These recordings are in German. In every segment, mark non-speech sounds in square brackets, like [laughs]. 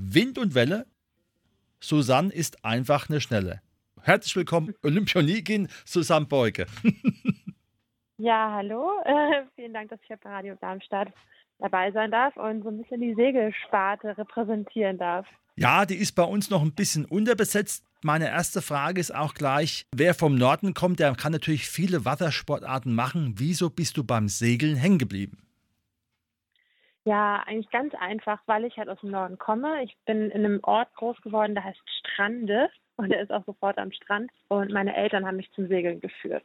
Wind und Welle. Susanne ist einfach eine Schnelle. Herzlich willkommen, Olympionikin Susanne Beuge. [laughs] ja, hallo. Äh, vielen Dank, dass ich hier bei Radio Darmstadt dabei sein darf und so ein bisschen die Segelsparte repräsentieren darf. Ja, die ist bei uns noch ein bisschen unterbesetzt. Meine erste Frage ist auch gleich, wer vom Norden kommt, der kann natürlich viele Wassersportarten machen. Wieso bist du beim Segeln hängen geblieben? Ja, eigentlich ganz einfach, weil ich halt aus dem Norden komme. Ich bin in einem Ort groß geworden, der heißt Strande und der ist auch sofort am Strand. Und meine Eltern haben mich zum Segeln geführt.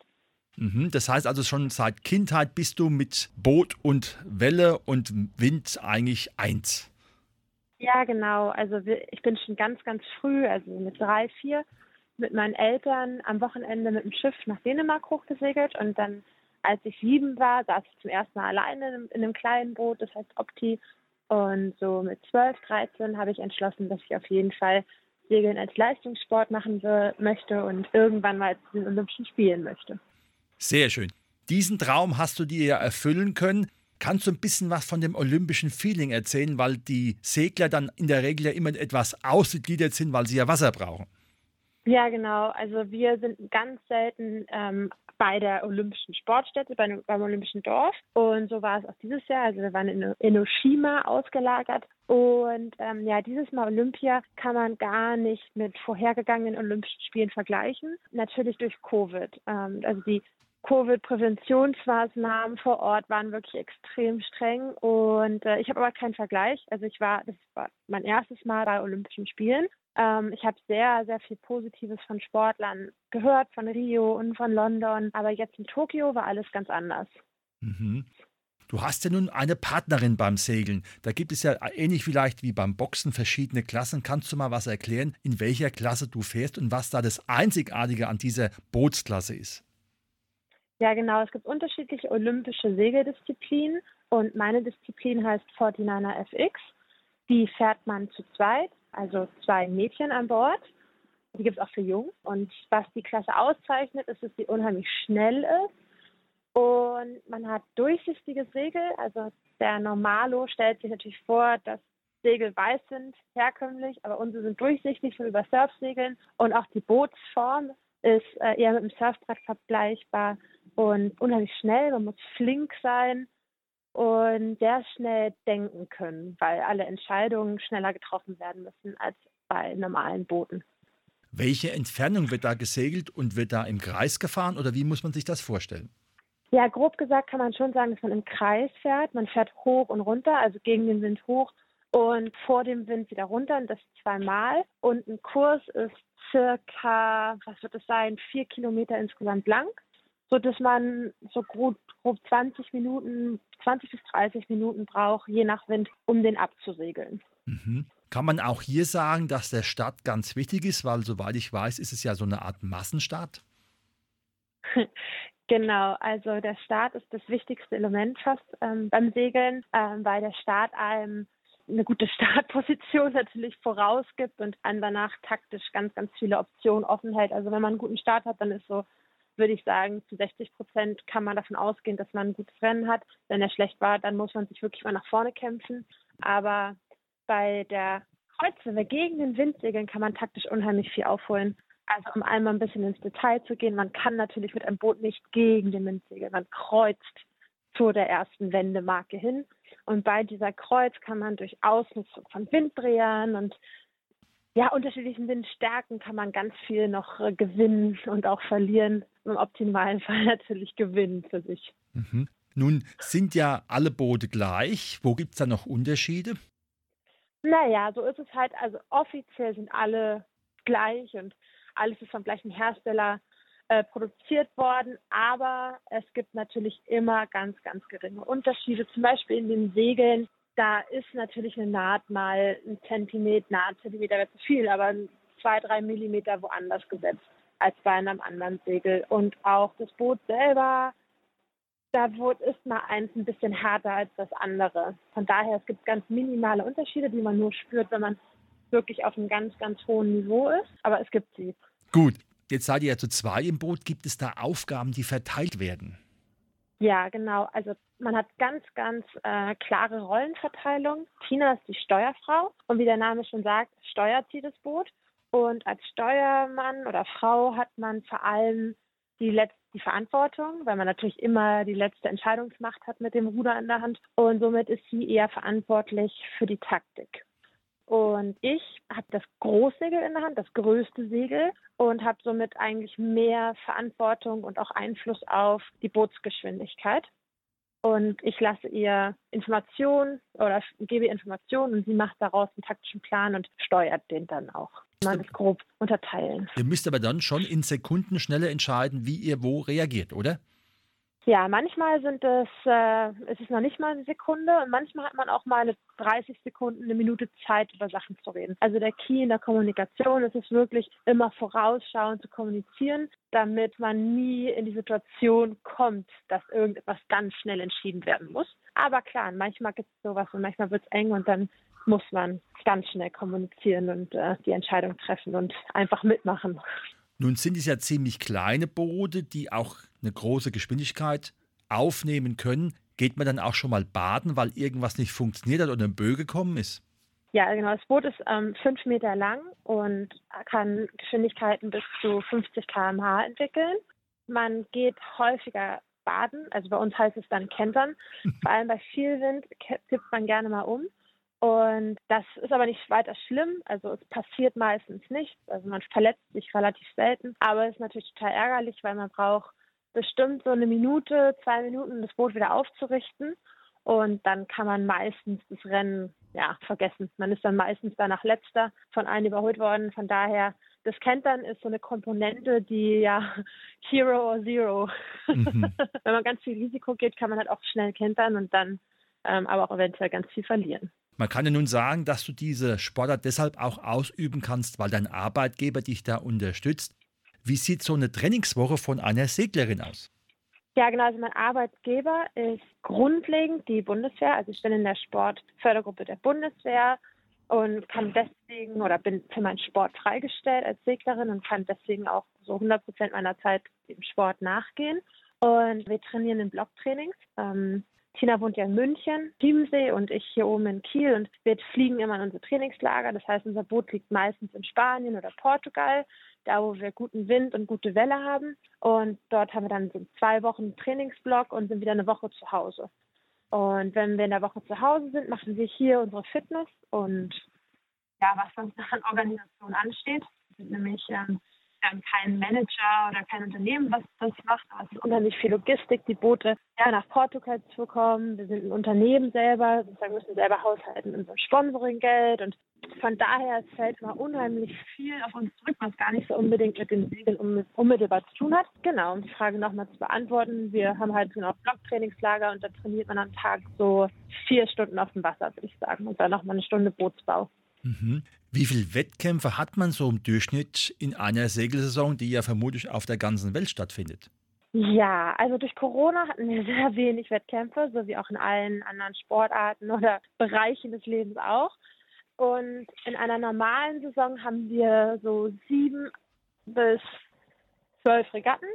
Mhm, das heißt also schon seit Kindheit bist du mit Boot und Welle und Wind eigentlich eins. Ja, genau. Also ich bin schon ganz, ganz früh, also mit drei, vier, mit meinen Eltern am Wochenende mit dem Schiff nach Dänemark hochgesegelt und dann, als ich sieben war, saß ich zum ersten Mal alleine in einem kleinen Boot, das heißt Opti. Und so mit zwölf, dreizehn habe ich entschlossen, dass ich auf jeden Fall Segeln als Leistungssport machen möchte und irgendwann mal zu den Olympischen Spielen möchte. Sehr schön. Diesen Traum hast du dir ja erfüllen können. Kannst du ein bisschen was von dem olympischen Feeling erzählen, weil die Segler dann in der Regel ja immer etwas ausgegliedert sind, weil sie ja Wasser brauchen? Ja, genau. Also wir sind ganz selten ähm, bei der Olympischen Sportstätte, bei, beim Olympischen Dorf. Und so war es auch dieses Jahr. Also wir waren in Enoshima ausgelagert. Und ähm, ja, dieses Mal Olympia kann man gar nicht mit vorhergegangenen Olympischen Spielen vergleichen. Natürlich durch Covid. Ähm, also die Covid-Präventionsmaßnahmen vor Ort waren wirklich extrem streng und äh, ich habe aber keinen Vergleich. Also ich war, das war mein erstes Mal bei Olympischen Spielen. Ähm, ich habe sehr, sehr viel Positives von Sportlern gehört, von Rio und von London, aber jetzt in Tokio war alles ganz anders. Mhm. Du hast ja nun eine Partnerin beim Segeln. Da gibt es ja ähnlich vielleicht wie beim Boxen verschiedene Klassen. Kannst du mal was erklären, in welcher Klasse du fährst und was da das Einzigartige an dieser Bootsklasse ist? Ja, genau. Es gibt unterschiedliche olympische Segeldisziplinen und meine Disziplin heißt 49er FX. Die fährt man zu zweit, also zwei Mädchen an Bord. Die gibt es auch für Jungs. Und was die Klasse auszeichnet, ist, dass sie unheimlich schnell ist. Und man hat durchsichtige Segel. Also der Normalo stellt sich natürlich vor, dass Segel weiß sind, herkömmlich, aber unsere sind durchsichtig, so über Surfsegeln. Und auch die Bootsform ist äh, eher mit dem Surfbrett vergleichbar und unheimlich schnell. Man muss flink sein und sehr schnell denken können, weil alle Entscheidungen schneller getroffen werden müssen als bei normalen Booten. Welche Entfernung wird da gesegelt und wird da im Kreis gefahren oder wie muss man sich das vorstellen? Ja, grob gesagt kann man schon sagen, dass man im Kreis fährt. Man fährt hoch und runter, also gegen den Wind hoch und vor dem Wind wieder runter und das zweimal. Und ein Kurs ist circa, was wird es sein, vier Kilometer insgesamt lang so dass man so grob, grob 20 Minuten, 20 bis 30 Minuten braucht, je nach Wind, um den abzusegeln. Mhm. Kann man auch hier sagen, dass der Start ganz wichtig ist, weil soweit ich weiß, ist es ja so eine Art Massenstart? [laughs] Genau, also der Start ist das wichtigste Element fast ähm, beim Segeln, ähm, weil der Start einem eine gute [laughs] Startposition natürlich vorausgibt und einem danach taktisch ganz, ganz viele Optionen offen hält. Also wenn man einen guten Start hat, dann ist so würde ich sagen, zu 60 Prozent kann man davon ausgehen, dass man ein gutes Rennen hat. Wenn er schlecht war, dann muss man sich wirklich mal nach vorne kämpfen. Aber bei der Kreuzwelle gegen den Wind segeln kann man taktisch unheimlich viel aufholen. Also um einmal ein bisschen ins Detail zu gehen, man kann natürlich mit einem Boot nicht gegen den Wind segeln. Man kreuzt zu der ersten Wendemarke hin. Und bei dieser Kreuz kann man durch Ausnutzung von Winddrehern und ja, unterschiedlichen Windstärken kann man ganz viel noch äh, gewinnen und auch verlieren. Im optimalen [laughs] Fall natürlich gewinnen für sich. Mhm. Nun sind ja alle Boote gleich. Wo gibt es da noch Unterschiede? Naja, so ist es halt. Also offiziell sind alle gleich und alles ist vom gleichen Hersteller äh, produziert worden. Aber es gibt natürlich immer ganz, ganz geringe Unterschiede. Zum Beispiel in den Segeln da ist natürlich eine Naht mal ein Zentimeter, na, ein Zentimeter wäre zu viel, aber zwei, drei Millimeter woanders gesetzt als bei einem anderen Segel. Und auch das Boot selber, da ist mal eins ein bisschen härter als das andere. Von daher, es gibt ganz minimale Unterschiede, die man nur spürt, wenn man wirklich auf einem ganz, ganz hohen Niveau ist. Aber es gibt sie. Gut, jetzt seid ihr ja zu zwei im Boot. Gibt es da Aufgaben, die verteilt werden? Ja, genau. Also man hat ganz, ganz äh, klare Rollenverteilung. Tina ist die Steuerfrau und wie der Name schon sagt, steuert sie das Boot. Und als Steuermann oder Frau hat man vor allem die, letzte, die Verantwortung, weil man natürlich immer die letzte Entscheidungsmacht hat mit dem Ruder in der Hand. Und somit ist sie eher verantwortlich für die Taktik. Und ich habe das Großsegel in der Hand, das größte Segel und habe somit eigentlich mehr Verantwortung und auch Einfluss auf die Bootsgeschwindigkeit. Und ich lasse ihr Informationen oder gebe ihr Informationen und sie macht daraus einen taktischen Plan und steuert den dann auch. Man es grob unterteilen. Ihr müsst aber dann schon in Sekundenschnelle entscheiden, wie ihr wo reagiert, oder? Ja, manchmal sind es, äh, es ist noch nicht mal eine Sekunde und manchmal hat man auch mal eine 30 Sekunden, eine Minute Zeit, über Sachen zu reden. Also der Key in der Kommunikation ist es wirklich immer vorausschauend zu kommunizieren, damit man nie in die Situation kommt, dass irgendetwas ganz schnell entschieden werden muss. Aber klar, manchmal gibt es sowas und manchmal wird es eng und dann muss man ganz schnell kommunizieren und äh, die Entscheidung treffen und einfach mitmachen. Nun sind es ja ziemlich kleine Boote, die auch eine große Geschwindigkeit aufnehmen können. Geht man dann auch schon mal baden, weil irgendwas nicht funktioniert hat oder ein Böe gekommen ist? Ja, genau. Das Boot ist ähm, fünf Meter lang und kann Geschwindigkeiten bis zu 50 km/h entwickeln. Man geht häufiger baden, also bei uns heißt es dann kentern. [laughs] Vor allem bei viel Wind kippt man gerne mal um. Und das ist aber nicht weiter schlimm. Also es passiert meistens nichts. Also man verletzt sich relativ selten. Aber es ist natürlich total ärgerlich, weil man braucht bestimmt so eine Minute, zwei Minuten, das Boot wieder aufzurichten. Und dann kann man meistens das Rennen ja, vergessen. Man ist dann meistens danach letzter von allen überholt worden. Von daher, das Kentern ist so eine Komponente, die ja [laughs] Hero or Zero. Mhm. [laughs] Wenn man ganz viel Risiko geht, kann man halt auch schnell kentern und dann ähm, aber auch eventuell ganz viel verlieren. Man kann ja nun sagen, dass du diese Sportart deshalb auch ausüben kannst, weil dein Arbeitgeber dich da unterstützt. Wie sieht so eine Trainingswoche von einer Seglerin aus? Ja, genau. Also mein Arbeitgeber ist grundlegend die Bundeswehr. Also ich bin in der Sportfördergruppe der Bundeswehr und kann deswegen oder bin für meinen Sport freigestellt als Seglerin und kann deswegen auch so 100 Prozent meiner Zeit dem Sport nachgehen. Und wir trainieren in Blocktrainings. Ähm, Tina wohnt ja in München, Chiemsee und ich hier oben in Kiel und wir fliegen immer in unsere Trainingslager. Das heißt, unser Boot liegt meistens in Spanien oder Portugal, da wo wir guten Wind und gute Welle haben. Und dort haben wir dann so zwei Wochen Trainingsblock und sind wieder eine Woche zu Hause. Und wenn wir in der Woche zu Hause sind, machen wir hier unsere Fitness und ja, was sonst noch an Organisation ansteht, sind nämlich ähm, haben keinen Manager oder kein Unternehmen, was das macht, aber es ist unheimlich viel Logistik, die Boote ja, nach Portugal zu bekommen. Wir sind ein Unternehmen selber, sozusagen müssen selber haushalten unser Sponsoringgeld und von daher fällt immer unheimlich viel auf uns zurück, was gar nicht so unbedingt mit den Segeln unmittelbar zu tun hat. Genau, um die Frage nochmal zu beantworten, wir haben halt genau Blocktrainingslager und da trainiert man am Tag so vier Stunden auf dem Wasser, würde ich sagen, und dann nochmal eine Stunde Bootsbau. Mhm. Wie viele Wettkämpfe hat man so im Durchschnitt in einer Segelsaison, die ja vermutlich auf der ganzen Welt stattfindet? Ja, also durch Corona hatten wir [laughs] sehr wenig Wettkämpfe, so wie auch in allen anderen Sportarten oder Bereichen des Lebens auch. Und in einer normalen Saison haben wir so sieben bis zwölf Regatten.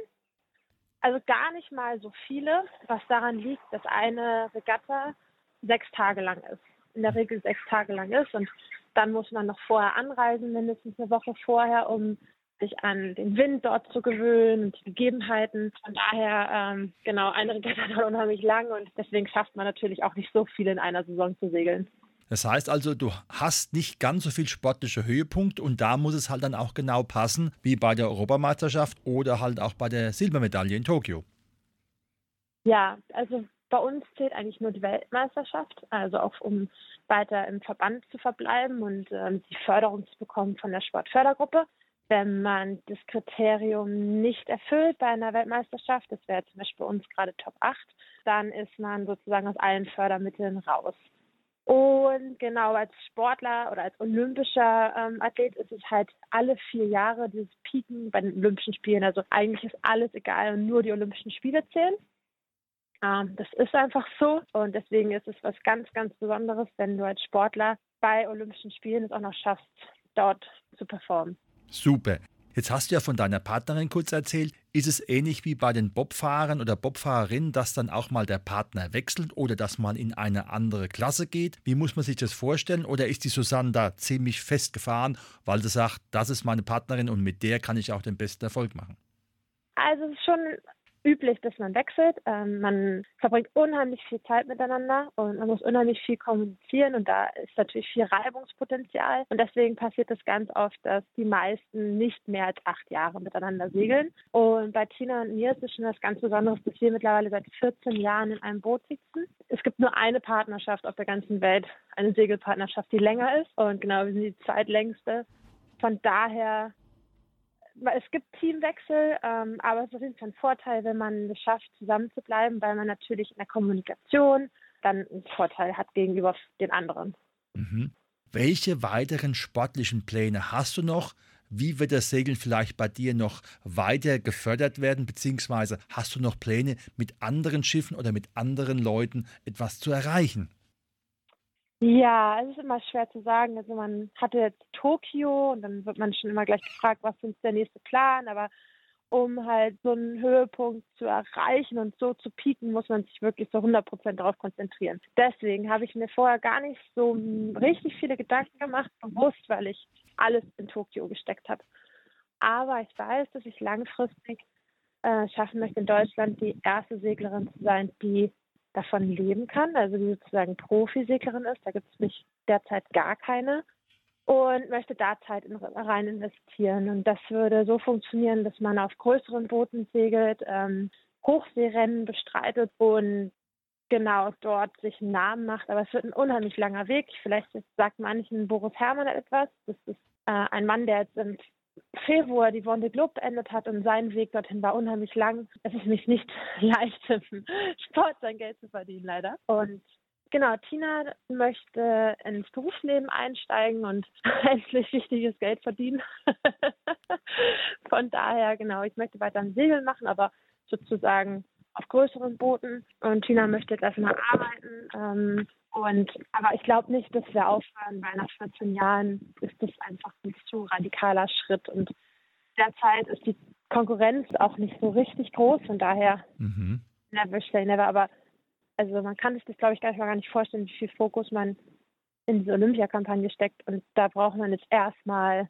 Also gar nicht mal so viele, was daran liegt, dass eine Regatta sechs Tage lang ist. In der Regel sechs Tage lang ist. Und dann muss man noch vorher anreisen, mindestens eine Woche vorher, um sich an den Wind dort zu gewöhnen und die Gegebenheiten. Von daher, ähm, genau, eine Regatta dauert unheimlich lang und deswegen schafft man natürlich auch nicht so viel in einer Saison zu segeln. Das heißt also, du hast nicht ganz so viel sportliche Höhepunkt und da muss es halt dann auch genau passen, wie bei der Europameisterschaft oder halt auch bei der Silbermedaille in Tokio. Ja, also bei uns zählt eigentlich nur die Weltmeisterschaft, also auch um weiter im Verband zu verbleiben und ähm, die Förderung zu bekommen von der Sportfördergruppe. Wenn man das Kriterium nicht erfüllt bei einer Weltmeisterschaft, das wäre zum Beispiel bei uns gerade Top 8, dann ist man sozusagen aus allen Fördermitteln raus. Und genau, als Sportler oder als olympischer ähm, Athlet ist es halt alle vier Jahre dieses Pieken bei den Olympischen Spielen. Also eigentlich ist alles egal und nur die Olympischen Spiele zählen. Ähm, das ist einfach so und deswegen ist es was ganz, ganz Besonderes, wenn du als Sportler bei Olympischen Spielen es auch noch schaffst, dort zu performen. Super. Jetzt hast du ja von deiner Partnerin kurz erzählt. Ist es ähnlich wie bei den Bobfahrern oder Bobfahrerinnen, dass dann auch mal der Partner wechselt oder dass man in eine andere Klasse geht? Wie muss man sich das vorstellen? Oder ist die Susanne da ziemlich festgefahren, weil sie sagt, das ist meine Partnerin und mit der kann ich auch den besten Erfolg machen? Also es ist schon üblich, dass man wechselt. Ähm, man verbringt unheimlich viel Zeit miteinander und man muss unheimlich viel kommunizieren und da ist natürlich viel Reibungspotenzial. Und deswegen passiert es ganz oft, dass die meisten nicht mehr als acht Jahre miteinander segeln. Und bei Tina und mir ist es schon was ganz Besonderes, dass wir mittlerweile seit 14 Jahren in einem Boot sitzen. Es gibt nur eine Partnerschaft auf der ganzen Welt, eine Segelpartnerschaft, die länger ist. Und genau, wir sind die zweitlängste. Von daher es gibt Teamwechsel, ähm, aber es ist auf jeden Fall ein Vorteil, wenn man es schafft, zusammen zu bleiben, weil man natürlich in der Kommunikation dann einen Vorteil hat gegenüber den anderen. Mhm. Welche weiteren sportlichen Pläne hast du noch? Wie wird das Segeln vielleicht bei dir noch weiter gefördert werden? Beziehungsweise hast du noch Pläne, mit anderen Schiffen oder mit anderen Leuten etwas zu erreichen? Ja, es ist immer schwer zu sagen. Also man hatte jetzt Tokio und dann wird man schon immer gleich gefragt, was ist der nächste Plan, aber um halt so einen Höhepunkt zu erreichen und so zu pieken, muss man sich wirklich so 100 Prozent darauf konzentrieren. Deswegen habe ich mir vorher gar nicht so richtig viele Gedanken gemacht, bewusst, weil ich alles in Tokio gesteckt habe. Aber ich weiß, dass ich langfristig äh, schaffen möchte, in Deutschland die erste Seglerin zu sein, die davon leben kann, also die sozusagen Profiseglerin ist. Da gibt es nicht derzeit gar keine und möchte da Zeit in, rein investieren. Und das würde so funktionieren, dass man auf größeren Booten segelt, ähm, Hochseerennen bestreitet und genau dort sich einen Namen macht. Aber es wird ein unheimlich langer Weg. Vielleicht sagt manchen Boris Herrmann etwas. Das ist äh, ein Mann, der jetzt im Februar die Wonde Globe beendet hat und sein Weg dorthin war unheimlich lang. Es ist mich nicht [laughs] leicht, im Sport sein Geld zu verdienen, leider. Und genau, Tina möchte ins Berufsleben einsteigen und [laughs] endlich wichtiges Geld verdienen. [laughs] Von daher, genau, ich möchte weiter ein Segel machen, aber sozusagen auf größeren Booten. Und Tina möchte jetzt erstmal arbeiten. Ähm, und, aber ich glaube nicht, dass wir aufhören, weil nach 14 Jahren ist das einfach ein zu radikaler Schritt. Und derzeit ist die Konkurrenz auch nicht so richtig groß. Von daher, mhm. never say never. Aber also man kann sich das, glaube ich, gar nicht, gar nicht vorstellen, wie viel Fokus man in diese Olympiakampagne steckt. Und da braucht man jetzt erstmal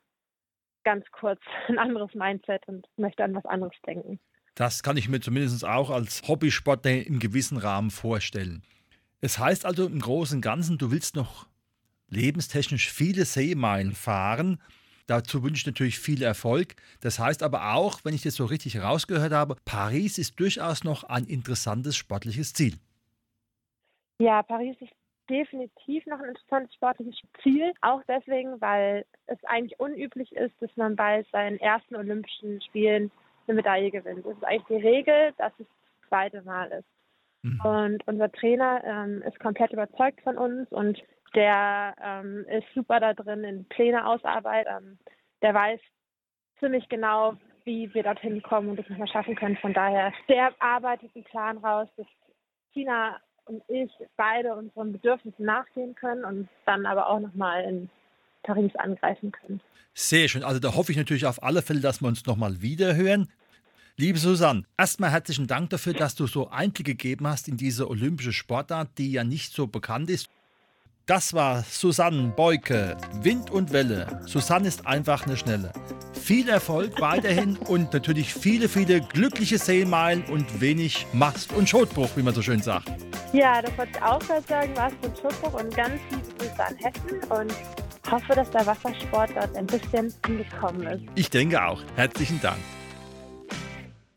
ganz kurz [laughs] ein anderes Mindset und möchte an was anderes denken. Das kann ich mir zumindest auch als Hobbysportler im gewissen Rahmen vorstellen. Es heißt also im Großen und Ganzen, du willst noch lebenstechnisch viele Seemeilen fahren. Dazu wünsche ich natürlich viel Erfolg. Das heißt aber auch, wenn ich das so richtig herausgehört habe, Paris ist durchaus noch ein interessantes sportliches Ziel. Ja, Paris ist definitiv noch ein interessantes sportliches Ziel. Auch deswegen, weil es eigentlich unüblich ist, dass man bei seinen ersten Olympischen Spielen eine Medaille gewinnt. Das ist eigentlich die Regel, dass es das zweite Mal ist. Mhm. Und unser Trainer ähm, ist komplett überzeugt von uns und der ähm, ist super da drin in Pläne ausarbeiten. Ähm, der weiß ziemlich genau, wie wir dorthin kommen und das nochmal schaffen können. Von daher, der arbeitet einen Plan raus, dass Tina und ich beide unseren Bedürfnissen nachgehen können und dann aber auch nochmal in Paris angreifen können. Sehr schön. Also da hoffe ich natürlich auf alle Fälle, dass wir uns nochmal wiederhören. Liebe Susanne, erstmal herzlichen Dank dafür, dass du so Einblick gegeben hast in diese olympische Sportart, die ja nicht so bekannt ist. Das war Susanne Beuke, Wind und Welle. Susanne ist einfach eine Schnelle. Viel Erfolg weiterhin und natürlich viele, viele glückliche Seemeilen und wenig Mast- und Schotbruch, wie man so schön sagt. Ja, das wollte ich auch gerade sagen, Mast- und Schotbruch und ganz liebe Grüße an Hessen und hoffe, dass der Wassersport dort ein bisschen angekommen ist. Ich denke auch. Herzlichen Dank.